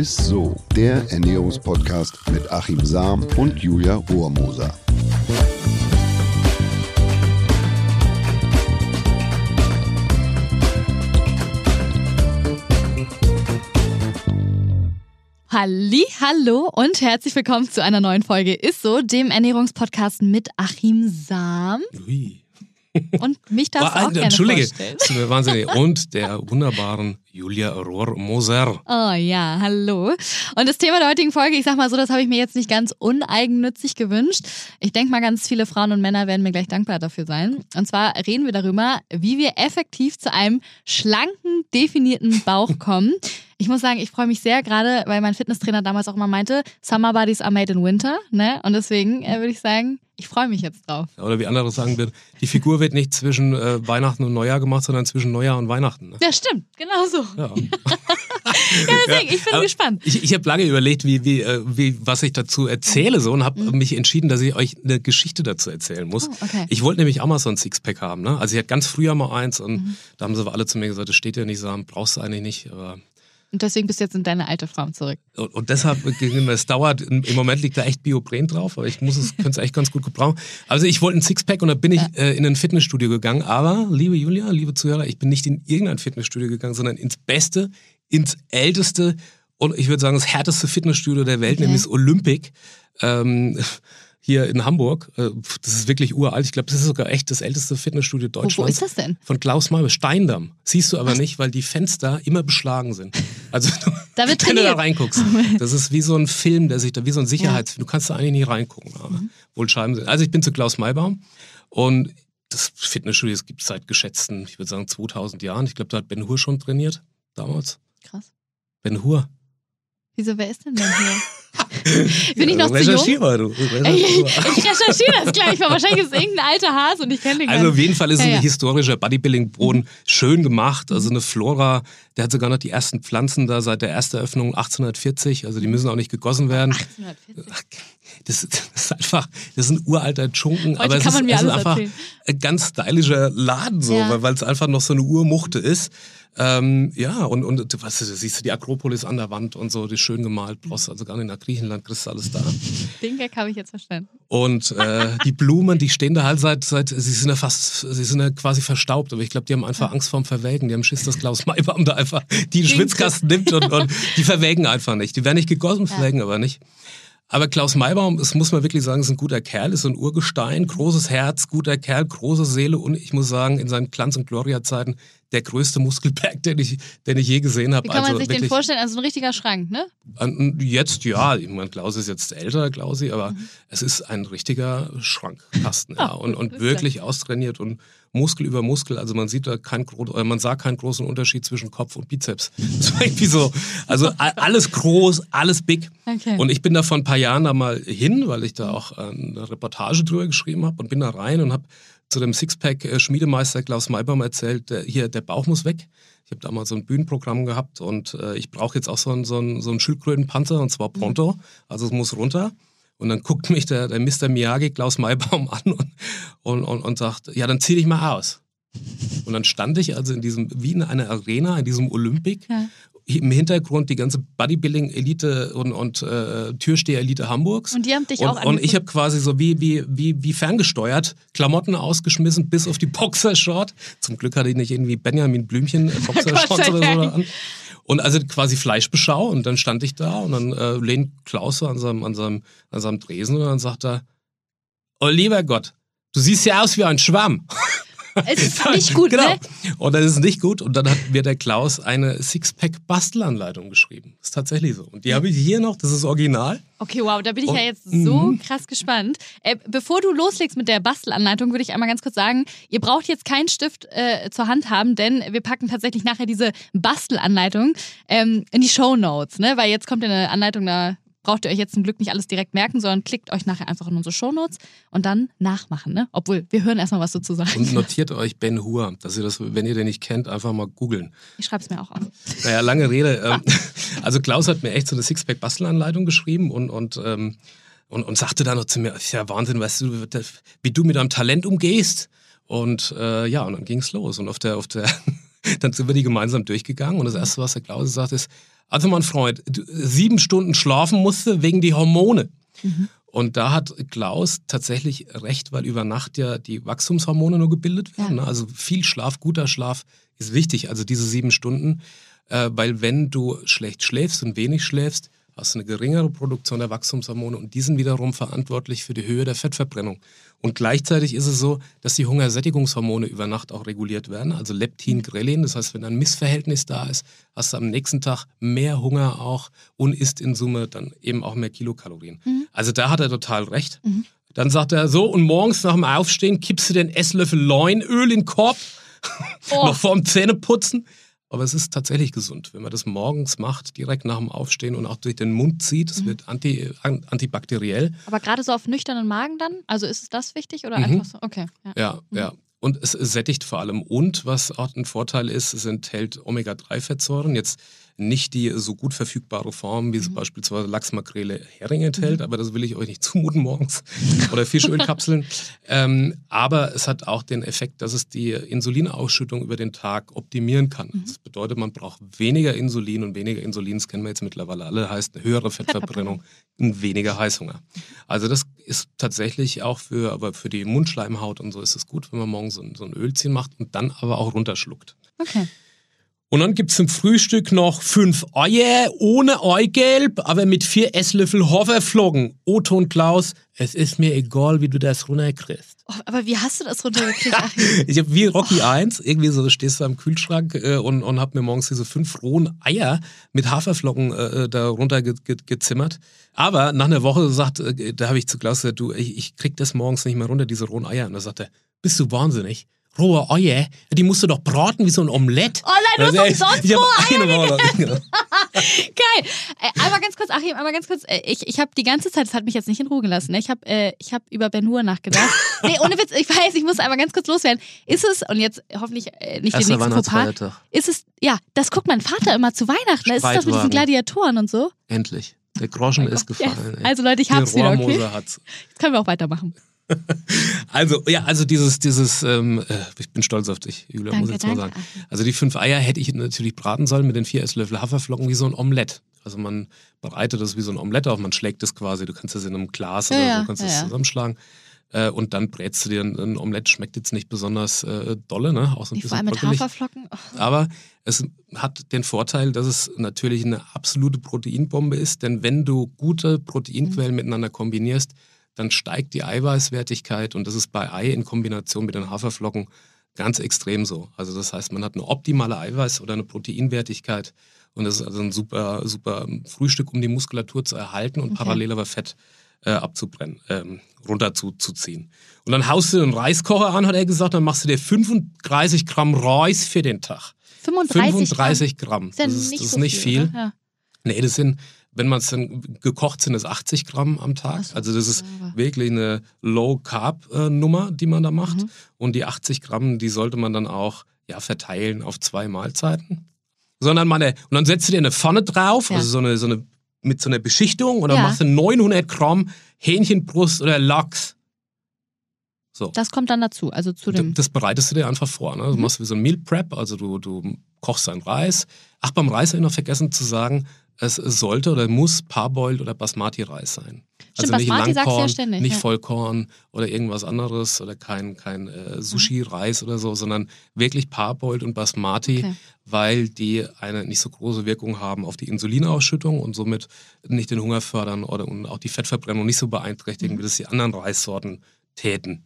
ist so, der Ernährungspodcast mit Achim Sam und Julia Rohrmoser. Halli, hallo und herzlich willkommen zu einer neuen Folge Ist so, dem Ernährungspodcast mit Achim Sam. Ui. Und mich darfst du auch gerne Entschuldige, vorstellen. wahnsinnig. Und der wunderbaren Julia Rohr-Moser. Oh ja, hallo. Und das Thema der heutigen Folge, ich sag mal so, das habe ich mir jetzt nicht ganz uneigennützig gewünscht. Ich denke mal, ganz viele Frauen und Männer werden mir gleich dankbar dafür sein. Und zwar reden wir darüber, wie wir effektiv zu einem schlanken, definierten Bauch kommen. Ich muss sagen, ich freue mich sehr gerade, weil mein Fitnesstrainer damals auch mal meinte, Summer Bodies are made in winter. Ne? Und deswegen äh, würde ich sagen, ich freue mich jetzt drauf. Oder wie andere sagen würden, die Figur wird nicht zwischen äh, Weihnachten und Neujahr gemacht, sondern zwischen Neujahr und Weihnachten. Ne? Ja, stimmt, genau so. Ja. Ja, deswegen, ich bin Aber gespannt. Ich, ich habe lange überlegt, wie, wie, äh, wie, was ich dazu erzähle so und habe mich entschieden, dass ich euch eine Geschichte dazu erzählen muss. Oh, okay. Ich wollte nämlich ein Sixpack haben. Ne? Also ich hatte ganz früher mal eins und da haben sie aber alle zu mir gesagt, das steht ja nicht so, brauchst du eigentlich nicht. Aber Und deswegen bist du jetzt in deine alte Form zurück. Und, und deshalb, es dauert, im Moment liegt da echt Biopren drauf, aber ich muss es, könnte es echt ganz gut gebrauchen. Also ich wollte ein Sixpack und da bin ich äh, in ein Fitnessstudio gegangen, aber, liebe Julia, liebe Zuhörer, ich bin nicht in irgendein Fitnessstudio gegangen, sondern ins beste, ins älteste und ich würde sagen das härteste Fitnessstudio der Welt, Okay. nämlich das Olympic. Ähm, hier in Hamburg. Äh, Das ist wirklich uralt. Ich glaube, das ist sogar echt das älteste Fitnessstudio Wo, Deutschlands. wo ist das denn? Von Klaus Malme, Steindamm. Siehst du aber nicht, weil die Fenster immer beschlagen sind. Also Da wird wenn du da reinguckst. Das ist wie so ein Film, der sich da, wie so ein Sicherheitsfilm. Du kannst da eigentlich nie reingucken. Mhm. Wohl Scheiben sind. Also ich bin zu Klaus Maybaum und das Fitnessstudio gibt es seit geschätzten, ich würde sagen 2000 Jahren. Ich glaube, da hat Ben Hur schon trainiert damals. Krass. Ben Hur. Wieso, wer ist denn denn hier? Bin ich noch zu jung? Mal, du. Ich, Recherchier ich mal. recherchiere das gleich, weil wahrscheinlich ist es irgendein alter Hase und ich kenne den gar Also auf nicht. jeden Fall ist Ja, es ja. ein historischer Bodybuilding-Boden, schön gemacht. Also eine Flora, der hat sogar noch die ersten Pflanzen da seit der ersten Eröffnung 1840. Also die müssen auch nicht gegossen werden. 1840. Das, das ist einfach, das ist ein uralter Dschunken, Heute aber es ist, es ist einfach erzählen. ein ganz stylischer Laden so, Ja. weil es einfach noch so eine Urmuchte ist. Ähm, ja, und, und du, weißt du, siehst du die Akropolis an der Wand und so, die schön gemalt, brauchst also gar nicht nach Griechenland, kriegst du alles da. Den Gag habe ich jetzt verstanden. Und äh, die Blumen, die stehen da halt seit, seit, sie sind ja fast, sie sind ja quasi verstaubt, aber ich glaube, die haben einfach Angst vorm Verwelken. Die haben Schiss, dass Klaus Maibaum da einfach die Schwitzkasten nimmt und, und die verwelken einfach nicht. Die werden nicht gegossen, verwelken aber nicht. Aber Klaus Maibaum, das muss man wirklich sagen, ist ein guter Kerl, ist ein Urgestein, großes Herz, guter Kerl, große Seele und ich muss sagen, in seinen Glanz- und Gloria-Zeiten der größte Muskelberg, den ich, den ich je gesehen habe. Wie kann man also sich den vorstellen? Also ein richtiger Schrank, ne? Jetzt ja, ich meine, Klaus ist jetzt älter, Klausi, Mhm. aber es ist ein richtiger Schrankkasten. ja, und, und wirklich austrainiert und Muskel über Muskel. Also man sieht da kein, äh, man sah keinen großen Unterschied zwischen Kopf und Bizeps. Das war irgendwie so. Also alles groß, alles big. Okay. Und ich bin da vor ein paar Jahren da mal hin, weil ich da auch äh, eine Reportage drüber geschrieben habe und bin da rein und habe zu dem Sixpack-Schmiedemeister Klaus Maibaum erzählt, der, hier, der Bauch muss weg. Ich habe da mal so ein Bühnenprogramm gehabt und äh, ich brauche jetzt auch so einen, so einen, so einen Schildkrötenpanzer und zwar pronto. Also es muss runter. Und dann guckt mich der, der Mr. Miyagi Klaus Maibaum an und, und, und, und sagt, ja, dann zieh dich mal aus. Und dann stand ich also in diesem, wie in einer Arena, in diesem Olympic. Ja. Im Hintergrund die ganze Bodybuilding-Elite und, und äh, Türsteher-Elite Hamburgs. Und die haben dich und, auch Und ich angeguckt? habe quasi so wie, wie, wie, wie ferngesteuert Klamotten ausgeschmissen bis auf die Boxershort. Zum Glück hatte ich nicht irgendwie Benjamin Blümchen äh, Boxershorts oder so an. Und also quasi Fleischbeschau und dann stand ich da und dann äh, lehnt Klaus so an seinem, an, seinem, an seinem Tresen und dann sagt er, oh lieber Gott, du siehst ja aus wie ein Schwamm. Es ist nicht gut, genau. ne? Und das ist nicht gut. Und dann hat mir der Klaus eine Sixpack-Bastelanleitung geschrieben. Das ist tatsächlich so. Und die habe ich hier noch, das ist original. Okay, wow, da bin ich Und- ja jetzt so Mhm. krass gespannt. Äh, bevor du loslegst mit der Bastelanleitung, würde ich einmal ganz kurz sagen, ihr braucht jetzt keinen Stift äh, zur Hand haben, denn wir packen tatsächlich nachher diese Bastelanleitung ähm, in die Show Notes, ne? Weil jetzt kommt ja eine Anleitung, da braucht ihr euch jetzt zum Glück nicht alles direkt merken, sondern klickt euch nachher einfach in unsere Show Notes und dann nachmachen, ne? Obwohl, wir hören erstmal, was du zu sagen Und notiert euch Ben Hur, dass ihr das, wenn ihr den nicht kennt, einfach mal googeln. Ich schreibe es mir auch auf. Naja, lange Rede. Ähm, also Klaus hat mir echt so eine Sixpack-Bastelanleitung geschrieben und, und, ähm, und, und sagte dann noch zu mir, ist ja Wahnsinn, weißt du, wie du mit deinem Talent umgehst. Und äh, ja, und dann ging's los. Und auf der, auf der, dann sind wir die gemeinsam durchgegangen. Und das Erste, was der Klaus sagt, ist, Also mein Freund, du- sieben Stunden schlafen musste wegen die Hormone. Mhm. Und da hat Klaus tatsächlich recht, weil über Nacht ja die Wachstumshormone nur gebildet werden. Ja. ne? Also viel Schlaf, guter Schlaf ist wichtig. Also diese sieben Stunden, äh, weil wenn du schlecht schläfst und wenig schläfst, hast du eine geringere Produktion der Wachstumshormone und die sind wiederum verantwortlich für die Höhe der Fettverbrennung. Und gleichzeitig ist es so, dass die Hungersättigungshormone über Nacht auch reguliert werden, also Leptin, Grelin. Das heißt, wenn ein Missverhältnis da ist, hast du am nächsten Tag mehr Hunger auch und isst in Summe dann eben auch mehr Kilokalorien. Also da hat er total recht. Dann sagt er so, und morgens nach dem Aufstehen kippst du den Esslöffel Leinöl in den Korb, Oh. noch vorm Zähneputzen. Aber es ist tatsächlich gesund, wenn man das morgens macht, direkt nach dem Aufstehen und auch durch den Mund zieht. Es wird anti, an, antibakteriell. Aber gerade so auf nüchternen Magen dann? Also ist es das wichtig oder Mhm. einfach so? Okay. Ja. Ja, ja. Und es sättigt vor allem. Und was auch ein Vorteil ist, es enthält Omega-3-Fettsäuren. Jetzt nicht die so gut verfügbare Form, wie sie beispielsweise Lachs, Makrele, Hering enthält, aber das will ich euch nicht zumuten morgens. Oder Fischölkapseln. ähm, aber es hat auch den Effekt, dass es die Insulinausschüttung über den Tag optimieren kann. Das bedeutet, man braucht weniger Insulin und weniger Insulin, das kennen wir jetzt mittlerweile alle, heißt eine höhere Fettverbrennung und weniger Heißhunger. Also das ist tatsächlich auch für, aber für die Mundschleimhaut und so ist es gut, wenn man morgens so so ein Ölchen macht und dann aber auch runterschluckt. Okay. Und dann gibt's zum Frühstück noch fünf Eier ohne Eigelb, aber mit vier Esslöffel Haferflocken. Otto und Klaus, es ist mir egal, wie du das runterkriegst. Oh, aber wie hast du das runtergekriegt? Ich habe wie Rocky 1, irgendwie so stehst du am Kühlschrank äh, und, und hab mir morgens diese fünf rohen Eier mit Haferflocken äh, da runter ge ge gezimmert. Aber nach einer Woche sagt, äh, da habe ich zu Klaus gesagt, du, ich, ich krieg das morgens nicht mehr runter, diese rohen Eier. Und da sagt er, bist du wahnsinnig? Rohe Eier, die musst du doch braten wie so ein Omelett. Oh nein, du hast Also, umsonst ich hab rohe eine Woche- Geil. Äh, einmal ganz kurz, Achim, einmal ganz kurz. Äh, ich ich habe die ganze Zeit, das hat mich jetzt nicht in Ruhe gelassen. ne? Ich habe äh, ich hab über Ben Hur nachgedacht. nee, ohne Witz, ich weiß, ich muss einmal ganz kurz loswerden. Ist es, und jetzt hoffentlich äh, nicht den nächsten Fauxpas, ist es, ja, das guckt mein Vater immer zu Weihnachten. ne? Ist es das mit diesen. Gladiatoren und so? Endlich. Der Groschen ist Ja. gefallen. ey. Also Leute, ich hab's wieder, okay? Hat's. Jetzt können wir auch weitermachen. Also, ja, also dieses, dieses, ähm, äh, ich bin stolz auf dich, Julia, Danke, muss ich jetzt mal danke, sagen. Also die fünf Eier hätte ich natürlich braten sollen mit den vier Esslöffel Haferflocken wie so ein Omelett. Also man bereitet das wie so ein Omelett auf, man schlägt es quasi, du kannst das in einem Glas Ja, oder so, kannst ja, das ja. zusammenschlagen. Äh, und dann brätst du dir ein, ein Omelett, schmeckt jetzt nicht besonders äh, dolle, ne? Auch so ein Ich vor bisschen allem mit. Haferflocken. Oh. Aber es hat den Vorteil, dass es natürlich eine absolute Proteinbombe ist, denn wenn du gute Proteinquellen miteinander kombinierst, dann steigt die Eiweißwertigkeit und das ist bei Ei in Kombination mit den Haferflocken ganz extrem so. Also das heißt, man hat eine optimale Eiweiß- oder eine Proteinwertigkeit und das ist also ein super, super Frühstück, um die Muskulatur zu erhalten und Okay. parallel aber Fett äh, abzubrennen, ähm, runter zu, zu ziehen. Und dann haust du einen Reiskocher an, hat er gesagt, dann machst du dir 35 Gramm Reis für den Tag. 35, 35 Gramm. Ist ja das ist, nicht das ist so nicht viel. Oder? Ja. Nee, das sind, wenn man es dann gekocht sind, es 80 Gramm am Tag. So, also das ist aber- wirklich eine Low-Carb-Nummer, die man da macht. Mhm. Und die 80 Gramm, die sollte man dann auch ja, verteilen auf zwei Mahlzeiten. Sondern meine, und dann setzt du dir eine Pfanne drauf, Ja. also so eine, so eine, mit so einer Beschichtung, und dann Ja. machst du 900 Gramm Hähnchenbrust oder Lachs. So. Das kommt dann dazu, also zu dem. Das bereitest du dir einfach vor. Ne? Du Mhm. machst wie so ein Meal Prep, also du, du kochst deinen Reis. Ach, beim Reis habe ich noch vergessen zu sagen, es sollte oder muss Parboiled oder Basmati-Reis sein. Stimmt, also nicht Basmati sagst du ja Langkorn, ständig, nicht ja. Vollkorn oder irgendwas anderes oder kein, kein äh, Sushi-Reis oder so, sondern wirklich Parboiled und Basmati, Okay. weil die eine nicht so große Wirkung haben auf die Insulinausschüttung und somit nicht den Hunger fördern oder und auch die Fettverbrennung nicht so beeinträchtigen, Mhm. wie das die anderen Reissorten täten.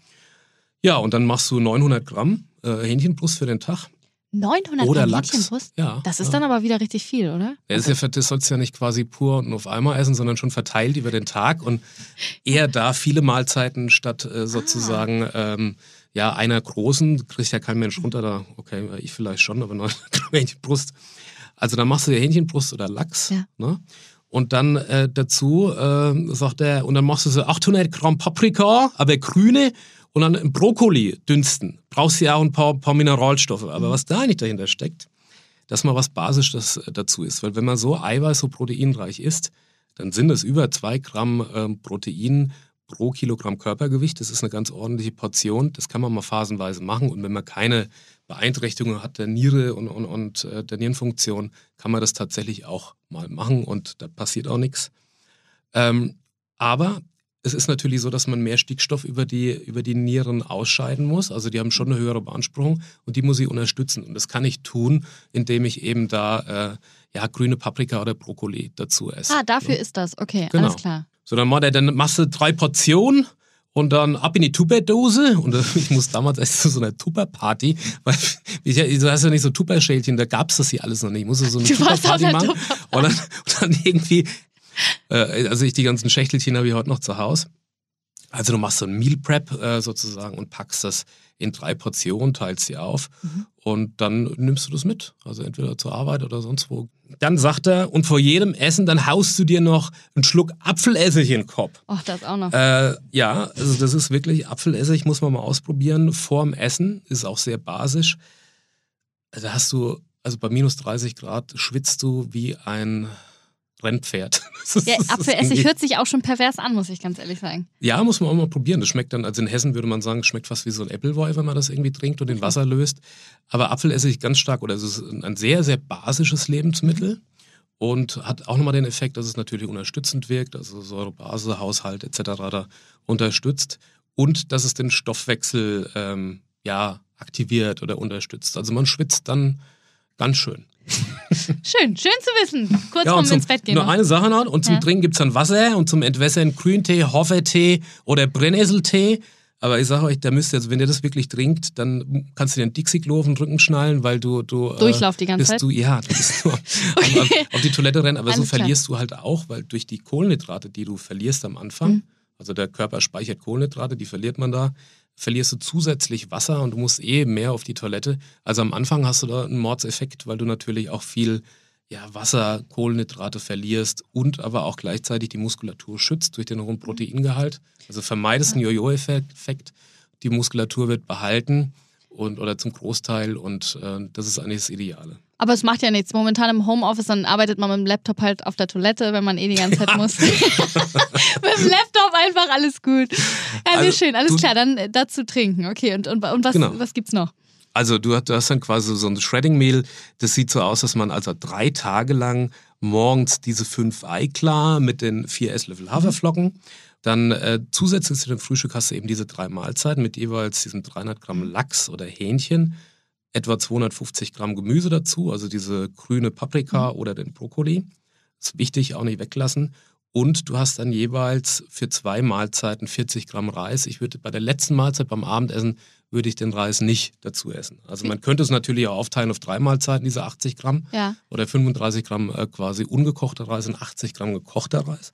Ja, und dann machst du 900 Gramm äh, Hähnchenbrust für den Tag. 900 Oder Gramm Lachs. Hähnchenbrust? Ja, Das ist ja. dann aber wieder richtig viel, oder? Das, ist ja, das sollst du ja nicht quasi pur und auf einmal essen, sondern schon verteilt über den Tag und eher da viele Mahlzeiten statt äh, sozusagen ähm, ja einer großen, kriegt ja kein Mensch runter da, okay, ich vielleicht schon, aber 900 Gramm Hähnchenbrust. Also dann machst du ja Hähnchenbrust oder Lachs. Ja. Ne? Und dann äh, dazu äh, sagt er, und dann machst du so 800 Gramm Paprika, aber grüne und dann Brokkoli dünsten. Brauchst du ja auch ein paar, paar Mineralstoffe. Aber was da nicht dahinter steckt, dass mal was Basisches äh, dazu ist. Weil wenn man so eiweiß- so proteinreich isst, dann sind es über zwei Gramm ähm, Protein pro Kilogramm Körpergewicht. Das ist eine ganz ordentliche Portion. Das kann man mal phasenweise machen. Und wenn man keine Beeinträchtigung hat der Niere und, und, und äh, der Nierenfunktion, kann man das tatsächlich auch mal machen und da passiert auch nichts. Ähm, aber es ist natürlich so, dass man mehr Stickstoff über die, über die Nieren ausscheiden muss. Also die haben schon eine höhere Beanspruchung und die muss ich unterstützen. Und das kann ich tun, indem ich eben da äh, ja, grüne Paprika oder Brokkoli dazu esse. Ah, dafür ja. ist das. Okay, genau. alles klar. So, dann, dann machst du drei Portionen und dann ab in die Tupperdose. Und ich muss damals erst zu so einer Tupperparty, weil ich, du hast ja nicht so Tupperschälchen, da gab es das hier alles noch nicht. Ich musste so eine Tupperparty machen. Und dann, und dann irgendwie äh, also ich die ganzen Schächtelchen habe ich heute noch zu Hause. Also du machst so ein Meal Prep äh, sozusagen und packst das in drei Portionen, teilst sie auf mhm. und dann nimmst du das mit. Also entweder zur Arbeit oder sonst wo. Dann sagt er, und vor jedem Essen, dann haust du dir noch einen Schluck Apfelessig in den Kopf. Ach, das auch noch. Äh, ja, also das ist wirklich Apfelessig, muss man mal ausprobieren. Vorm Essen ist auch sehr basisch. Da also hast du, also bei minus 30 Grad schwitzt du wie ein Rennpferd. Ja, Apfelessig hört sich auch schon pervers an, muss ich ganz ehrlich sagen. Ja, muss man auch mal probieren. Das schmeckt dann, also in Hessen würde man sagen, es schmeckt fast wie so ein Appleboy, wenn man das irgendwie trinkt und in Wasser löst. Aber Apfelessig ganz stark, oder es ist ein sehr, sehr basisches Lebensmittel und hat auch nochmal den Effekt, dass es natürlich unterstützend wirkt, also Säurebase-Haushalt etc. da unterstützt und dass es den Stoffwechsel ähm, ja, aktiviert oder unterstützt. Also man schwitzt dann ganz schön. Schön, schön zu wissen. Kurz ja, vorm ins Bett gehen. Nur eine Sache noch. Und zum ja. Trinken gibt es dann Wasser und zum Entwässern Grüntee, Hoffertee oder Brennnesseltee. Aber ich sage euch, da müsst ihr, also wenn ihr das wirklich trinkt, dann kannst du dir einen Dixie-Klo auf den Rücken schnallen, weil du. du äh, Durchlauf die ganze Zeit? Du, ja, du bist nur okay. auf, auf, die Toilette rennen. Aber Alles so verlierst klar. du halt auch, weil durch die Kohlenhydrate, die du verlierst am Anfang, mhm. also der Körper speichert Kohlenhydrate, die verliert man da, verlierst du zusätzlich Wasser und du musst eh mehr auf die Toilette. Also am Anfang hast du da einen Mordseffekt, weil du natürlich auch viel ja, Wasser, Kohlenhydrate verlierst und aber auch gleichzeitig die Muskulatur schützt durch den hohen Proteingehalt. Also vermeidest einen Jojo-Effekt. Die Muskulatur wird behalten und oder zum Großteil und äh, das ist eigentlich das Ideale. Aber es macht ja nichts. Momentan im Homeoffice, dann arbeitet man mit dem Laptop halt auf der Toilette, wenn man eh die ganze Zeit ja. muss. mit dem Laptop einfach alles gut. Ja, also, schön, alles klar. Dann äh, dazu trinken. Okay, und, und, und was, genau. was gibt's noch? Also du, hast dann quasi so ein Shredding-Mehl. Das sieht so aus, dass man also drei Tage lang morgens diese fünf Ei klar mit den vier Esslöffel Haferflocken. Mhm. Dann äh, zusätzlich zu dem Frühstück hast du eben diese drei Mahlzeiten mit jeweils diesem 300 Gramm Lachs oder Hähnchen etwa 250 Gramm Gemüse dazu, also diese grüne Paprika mhm. oder den Brokkoli. Ist wichtig, auch nicht weglassen. Und du hast dann jeweils für zwei Mahlzeiten 40 Gramm Reis. Ich würde bei der letzten Mahlzeit beim Abendessen würde ich den Reis nicht dazu essen. Also man könnte es natürlich auch aufteilen auf drei Mahlzeiten, diese 80 Gramm. Ja. Oder 35 Gramm äh, quasi ungekochter Reis und 80 Gramm gekochter Reis.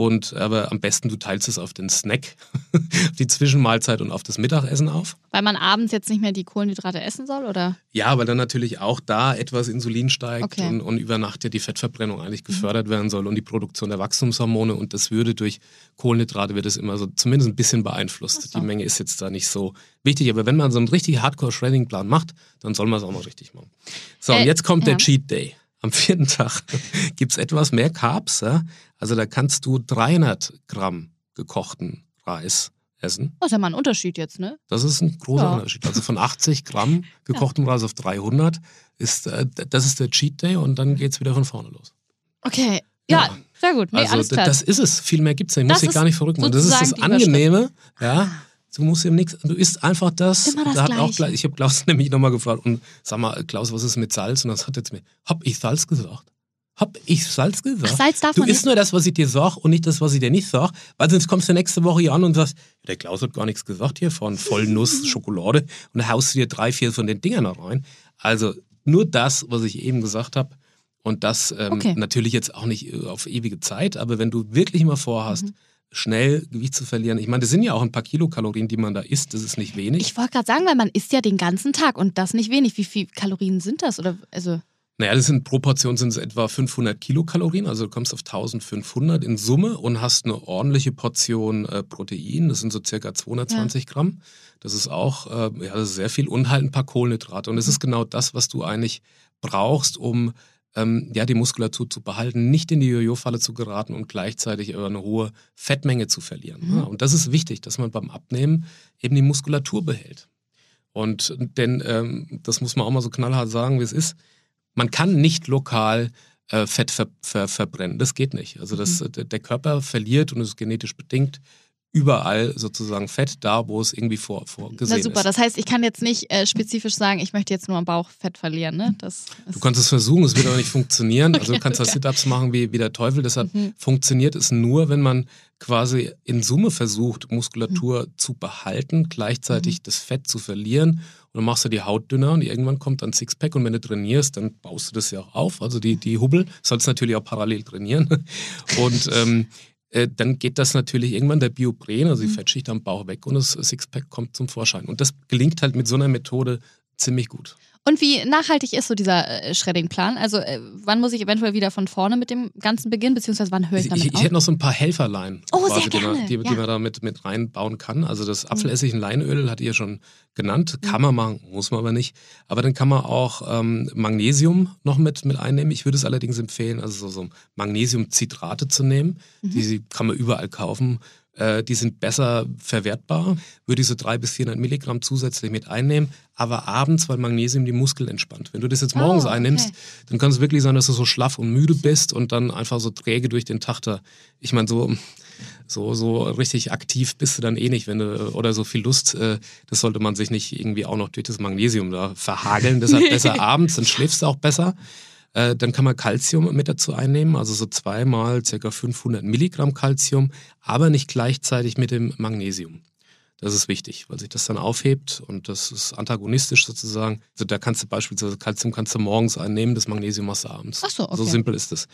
Und aber am besten du teilst es auf den Snack, auf die Zwischenmahlzeit und auf das Mittagessen auf. Weil man abends jetzt nicht mehr die Kohlenhydrate essen soll, oder? Ja, weil dann natürlich auch da etwas Insulin steigt okay. und, und, über Nacht ja die Fettverbrennung eigentlich gefördert mhm. werden soll und die Produktion der Wachstumshormone. Und das würde durch Kohlenhydrate wird es immer so zumindest ein bisschen beeinflusst. So. Die Menge ist jetzt da nicht so wichtig. Aber wenn man so einen richtig Hardcore-Shredding-Plan macht, dann soll man es auch mal richtig machen. So, äh, und jetzt kommt ja. der Cheat Day am vierten Tag gibt es etwas mehr Carbs. Ja? Also da kannst du 300 Gramm gekochten Reis essen. Das ist ja mal ein Unterschied jetzt, ne? Das ist ein großer ja. Unterschied. Also von 80 Gramm gekochtem ja. Reis auf 300 ist, äh, das ist der Cheat Day und dann geht es wieder von vorne los. Okay, ja, ja. sehr gut. Nee, also das ist es. Viel mehr gibt es nicht. Ich muss dich gar nicht verrückt machen. Das ist das Angenehme. Ja. Du musst ihm nichts, du isst einfach das. Immer das da hat auch ich habe Klaus nämlich nochmal gefragt und sag mal, Klaus, was ist mit Salz? Und das hat jetzt mir, hab ich Salz gesagt? Hab ich Salz gesagt? Ach, Salz darf du man isst nur das, was ich dir sag und nicht das, was ich dir nicht sag, weil sonst kommst du nächste Woche hier an und sagst, der Klaus hat gar nichts gesagt hier von Vollnuss, Schokolade und dann haust du dir drei, vier von den Dingern noch rein. Also nur das, was ich eben gesagt habe und das ähm, okay. natürlich jetzt auch nicht äh, auf ewige Zeit, aber wenn du wirklich mal vorhast, mhm schnell Gewicht zu verlieren. Ich meine, das sind ja auch ein paar Kilokalorien, die man da isst. Das ist nicht wenig. Ich wollte gerade sagen, weil man isst ja den ganzen Tag und das nicht wenig. Wie viele Kalorien sind das? Oder also naja, das sind pro Portion sind es etwa 500 Kilokalorien, also du kommst auf 1500 in Summe und hast eine ordentliche Portion äh, Protein, das sind so circa 220 ja. Gramm. Das ist auch äh, ja, das ist sehr viel und halt ein paar Kohlenhydrate. Und es ist genau das, was du eigentlich brauchst, um ähm, ja, die Muskulatur zu behalten, nicht in die Jojo-Falle zu geraten und gleichzeitig eine hohe Fettmenge zu verlieren. Mhm. Ja, und das ist wichtig, dass man beim Abnehmen eben die Muskulatur behält. Und denn ähm, das muss man auch mal so knallhart sagen, wie es ist. Man kann nicht lokal äh, Fett ver ver verbrennen. Das geht nicht. Also das, mhm. der Körper verliert und es ist genetisch bedingt überall sozusagen Fett da, wo es irgendwie vor, vorgesehen ist. Na super, ist. das heißt, ich kann jetzt nicht äh, spezifisch sagen, ich möchte jetzt nur am Bauch Fett verlieren. Ne? Das du kannst es versuchen, es wird aber nicht funktionieren. okay, also du kannst da Sit-Ups machen wie, wie der Teufel. Deshalb mhm. funktioniert es nur, wenn man quasi in Summe versucht, Muskulatur mhm. zu behalten, gleichzeitig mhm. das Fett zu verlieren. Und dann machst du die Haut dünner und irgendwann kommt dann Sixpack und wenn du trainierst, dann baust du das ja auch auf. Also die, die Hubbel sollst natürlich auch parallel trainieren. Und ähm, äh, dann geht das natürlich irgendwann der Biopren, also die mhm. Fettschicht am Bauch weg und das Sixpack kommt zum Vorschein. Und das gelingt halt mit so einer Methode ziemlich gut. Und wie nachhaltig ist so dieser äh, Shredding-Plan? Also äh, wann muss ich eventuell wieder von vorne mit dem Ganzen beginnen, beziehungsweise wann höre ich damit ich, ich hätte noch so ein paar Helferlein, oh, quasi, die, man, die, ja. die, man da mit, mit reinbauen kann. Also das mhm. Apfelessig Leinöl hat ihr schon genannt. Mhm. Kann man machen, muss man aber nicht. Aber dann kann man auch ähm, Magnesium noch mit, mit einnehmen. Ich würde es allerdings empfehlen, also so, so Magnesiumcitrate zu nehmen. Mhm. Die kann man überall kaufen. Äh, die sind besser verwertbar. Würde ich so 300 bis 400 Milligramm zusätzlich mit einnehmen. Aber abends, weil Magnesium die Muskeln entspannt. Wenn du das jetzt morgens oh, okay. einnimmst, dann kann es wirklich sein, dass du so schlaff und müde bist und dann einfach so träge durch den Tag da. Ich meine, so, so, so richtig aktiv bist du dann eh nicht, wenn du, oder so viel Lust, äh, das sollte man sich nicht irgendwie auch noch durch das Magnesium da verhageln. Deshalb besser abends, dann schläfst du auch besser. Äh, dann kann man Calcium mit dazu einnehmen, also so zweimal ca. 500 Milligramm Calcium, aber nicht gleichzeitig mit dem Magnesium. Das ist wichtig, weil sich das dann aufhebt und das ist antagonistisch sozusagen. Also da kannst du beispielsweise Calcium kannst du morgens einnehmen, das Magnesium machst du abends. Ach so, okay. so simpel ist es.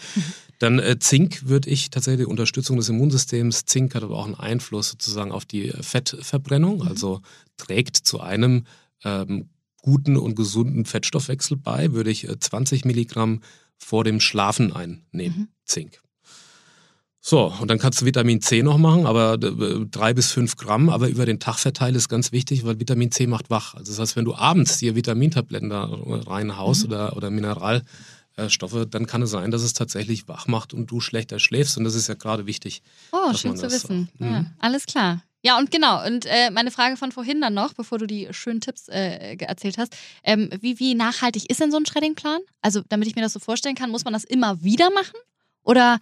Dann äh, Zink würde ich tatsächlich Unterstützung des Immunsystems. Zink hat aber auch einen Einfluss sozusagen auf die Fettverbrennung, mhm. also trägt zu einem ähm, guten und gesunden Fettstoffwechsel bei, würde ich 20 äh, Milligramm vor dem Schlafen einnehmen, mhm. Zink. So, und dann kannst du Vitamin C noch machen, aber äh, drei bis fünf Gramm, aber über den Tag verteilt ist ganz wichtig, weil Vitamin C macht wach. Also das heißt, wenn du abends dir Vitamintabletten da reinhaust mhm. oder, oder Mineralstoffe, dann kann es sein, dass es tatsächlich wach macht und du schlechter schläfst. Und das ist ja gerade wichtig. Oh, schön zu wissen. Ja, alles klar. Ja, und genau. Und äh, meine Frage von vorhin dann noch, bevor du die schönen Tipps äh, erzählt hast. Ähm, wie, wie nachhaltig ist denn so ein Shredding-Plan? Also, damit ich mir das so vorstellen kann, muss man das immer wieder machen? Oder.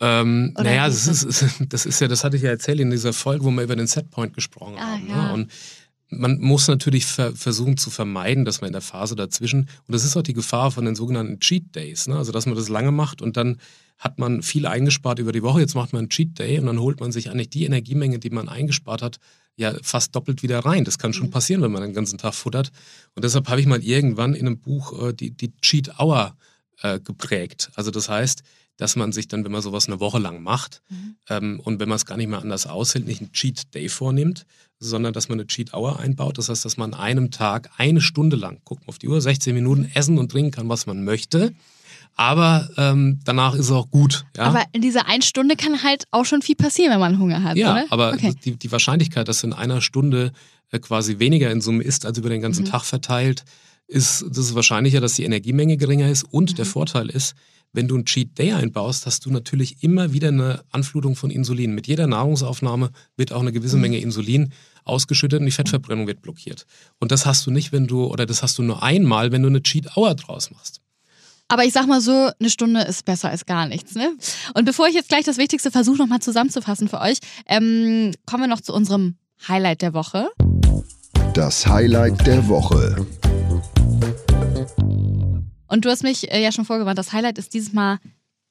Ähm, naja, das ist, das ist ja, das hatte ich ja erzählt in dieser Folge, wo wir über den Setpoint gesprochen ah, haben. Ne? Ja. Ne? Und man muss natürlich ver versuchen zu vermeiden, dass man in der Phase dazwischen, und das ist auch die Gefahr von den sogenannten Cheat Days, ne? also dass man das lange macht und dann hat man viel eingespart über die Woche, jetzt macht man einen Cheat Day und dann holt man sich eigentlich die Energiemenge, die man eingespart hat, ja fast doppelt wieder rein. Das kann schon mhm. passieren, wenn man den ganzen Tag futtert. Und deshalb habe ich mal irgendwann in einem Buch äh, die, die Cheat Hour äh, geprägt. Also das heißt, dass man sich dann, wenn man sowas eine Woche lang macht mhm. ähm, und wenn man es gar nicht mehr anders aushält, nicht einen Cheat Day vornimmt, sondern dass man eine Cheat Hour einbaut. Das heißt, dass man an einem Tag eine Stunde lang, gucken auf die Uhr, 16 Minuten essen und trinken kann, was man möchte aber ähm, danach ist es auch gut. Ja? Aber in dieser einen Stunde kann halt auch schon viel passieren, wenn man Hunger hat. Ja, oder? aber okay. die, die Wahrscheinlichkeit, dass in einer Stunde äh, quasi weniger in Summe ist als über den ganzen mhm. Tag verteilt, ist das ist wahrscheinlicher, dass die Energiemenge geringer ist. Und mhm. der Vorteil ist, wenn du einen Cheat Day einbaust, hast du natürlich immer wieder eine Anflutung von Insulin. Mit jeder Nahrungsaufnahme wird auch eine gewisse mhm. Menge Insulin ausgeschüttet und die Fettverbrennung wird blockiert. Und das hast du nicht, wenn du, oder das hast du nur einmal, wenn du eine Cheat Hour draus machst. Aber ich sag mal so, eine Stunde ist besser als gar nichts. Ne? Und bevor ich jetzt gleich das Wichtigste versuche, nochmal zusammenzufassen für euch, ähm, kommen wir noch zu unserem Highlight der Woche. Das Highlight der Woche. Und du hast mich äh, ja schon vorgewarnt, das Highlight ist dieses Mal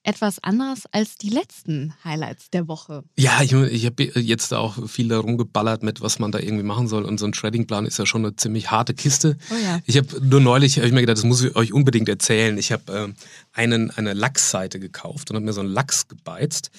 etwas anderes als die letzten Highlights der Woche. Ja, ich, ich habe jetzt auch viel darum geballert mit, was man da irgendwie machen soll. Und so ein Tradingplan ist ja schon eine ziemlich harte Kiste. Oh ja. Ich habe nur neulich, hab ich mir gedacht, das muss ich euch unbedingt erzählen. Ich habe äh, einen, eine Lachsseite gekauft und habe mir so einen Lachs gebeizt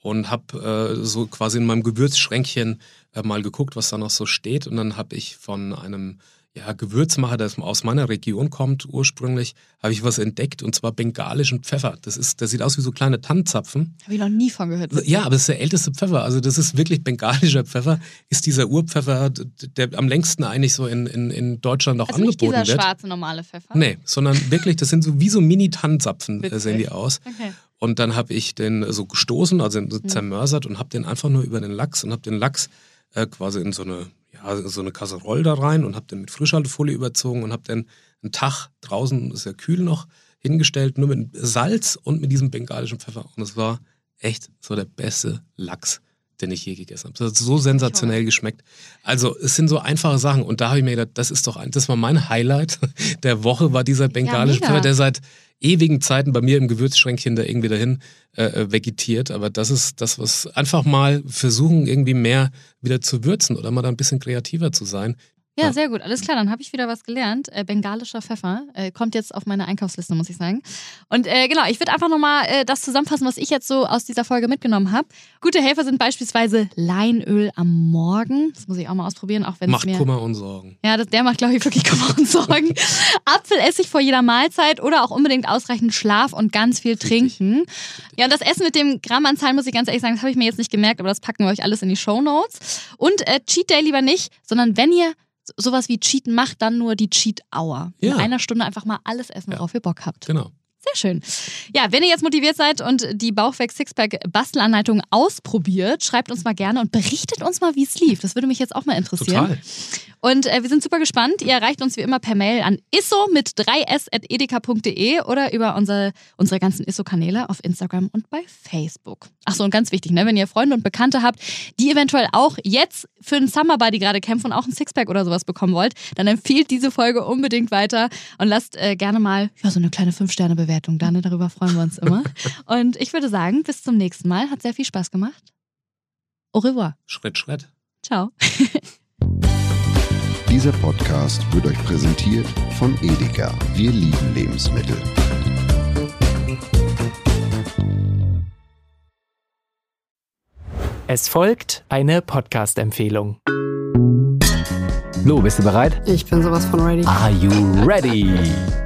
und habe äh, so quasi in meinem Gewürzschränkchen äh, mal geguckt, was da noch so steht. Und dann habe ich von einem ja, Gewürzmacher, das aus meiner Region kommt ursprünglich, habe ich was entdeckt und zwar bengalischen Pfeffer. Das, ist, das sieht aus wie so kleine Tannenzapfen. Habe ich noch nie von gehört. Ja, aber das ist der älteste Pfeffer. Also das ist wirklich bengalischer Pfeffer. Ist dieser Urpfeffer, der am längsten eigentlich so in, in, in Deutschland auch also angeboten nicht dieser wird. schwarze normale Pfeffer? Nee, sondern wirklich, das sind so wie so Mini-Tannenzapfen, äh, sehen die aus. Okay. Und dann habe ich den so gestoßen, also so Mhm. zermörsert und habe den einfach nur über den Lachs und habe den Lachs äh, quasi in so eine, ja, so eine Kasserolle da rein und habe den mit Frischhaltefolie überzogen und habe den einen Tag draußen, ist ja kühl noch, hingestellt, nur mit Salz und mit diesem bengalischen Pfeffer. Und es war echt so der beste Lachs, den ich je gegessen habe. Das hat so sensationell geschmeckt. Also es sind so einfache Sachen und da habe ich mir gedacht, das ist doch ein, das war mein Highlight der Woche, war dieser bengalische mega. Pfeffer, der seit ewigen Zeiten bei mir im Gewürzschränkchen da irgendwie dahin äh, äh, vegetiert. Aber das ist das, was einfach mal versuchen, irgendwie mehr wieder zu würzen oder mal da ein bisschen kreativer zu sein. Ja, Ja. sehr gut. Alles klar, dann habe ich wieder was gelernt. Äh, bengalischer Pfeffer äh, kommt jetzt auf meine Einkaufsliste, muss ich sagen. Und äh, genau, ich würde einfach nochmal äh, das zusammenfassen, was ich jetzt so aus dieser Folge mitgenommen habe. Gute Helfer sind beispielsweise Leinöl am Morgen. Das muss ich auch mal ausprobieren, auch wenn es Macht mir... Kummer und Sorgen. Ja, das, der macht, glaube ich, wirklich Kummer und Sorgen. Apfelessig vor jeder Mahlzeit oder auch unbedingt ausreichend Schlaf und ganz viel trinken. Ja, und das Essen mit dem Grammanzahl, muss ich ganz ehrlich sagen, das habe ich mir jetzt nicht gemerkt, aber das packen wir euch alles in die Show Notes. Und äh, Cheat Day lieber nicht, sondern wenn ihr sowas wie Cheaten macht, dann nur die Cheat Hour. In Ja. einer Stunde einfach mal alles essen, worauf ihr Bock habt. Genau. Sehr schön. Ja, wenn ihr jetzt motiviert seid und die Bauchweg Sixpack Bastelanleitung ausprobiert, schreibt uns mal gerne und berichtet uns mal, wie es lief. Das würde mich jetzt auch mal interessieren. Total. Und äh, wir sind super gespannt. Ihr erreicht uns wie immer per Mail an isso mit 3s.edeka.de oder über unsere, unsere ganzen Isso-Kanäle auf Instagram und bei Facebook. Achso, und ganz wichtig, ne, wenn ihr Freunde und Bekannte habt, die eventuell auch jetzt für einen Summer Buddy gerade kämpfen und auch ein Sixpack oder sowas bekommen wollt, dann empfiehlt diese Folge unbedingt weiter und lasst äh, gerne mal ja, so eine kleine 5-Sterne-Bewertung da. Ne? Darüber freuen wir uns immer. und ich würde sagen, bis zum nächsten Mal. Hat sehr viel Spaß gemacht. Au revoir. Schritt, Schritt. Ciao. Dieser Podcast wird euch präsentiert von Edeka. Wir lieben Lebensmittel. Es folgt eine Podcast-Empfehlung. Lo, bist du bereit? Ich bin sowas von ready. Are you ready?